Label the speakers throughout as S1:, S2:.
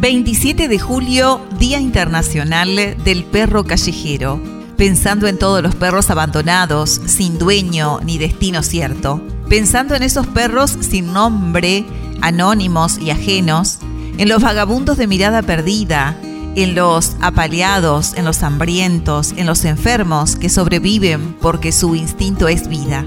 S1: 27 de julio, Día Internacional del Perro Callejero, pensando en todos los perros abandonados, sin dueño ni destino cierto, pensando en esos perros sin nombre, anónimos y ajenos, en los vagabundos de mirada perdida, en los apaleados, en los hambrientos, en los enfermos que sobreviven porque su instinto es vida.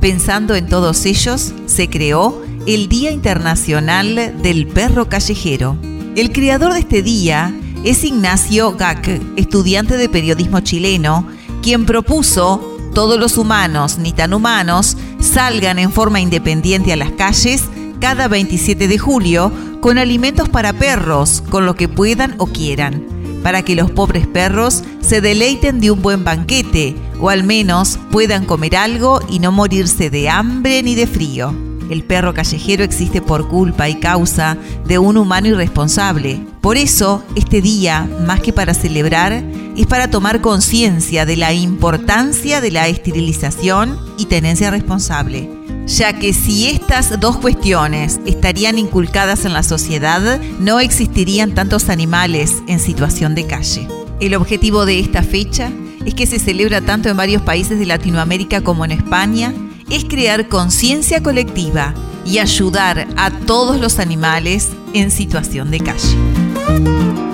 S1: Pensando en todos ellos, se creó el Día Internacional del Perro Callejero. El creador de este día es Ignacio Gac, estudiante de periodismo chileno, quien propuso todos los humanos, ni tan humanos, salgan en forma independiente a las calles cada 27 de julio con alimentos para perros, con lo que puedan o quieran, para que los pobres perros se deleiten de un buen banquete, o al menos puedan comer algo y no morirse de hambre ni de frío. El perro callejero existe por culpa y causa de un humano irresponsable. Por eso, este día, más que para celebrar, es para tomar conciencia de la importancia de la esterilización y tenencia responsable, ya que si estas dos cuestiones estarían inculcadas en la sociedad, no existirían tantos animales en situación de calle. El objetivo de esta fecha es que se celebra tanto en varios países de Latinoamérica como en España es crear conciencia colectiva y ayudar a todos los animales en situación de calle.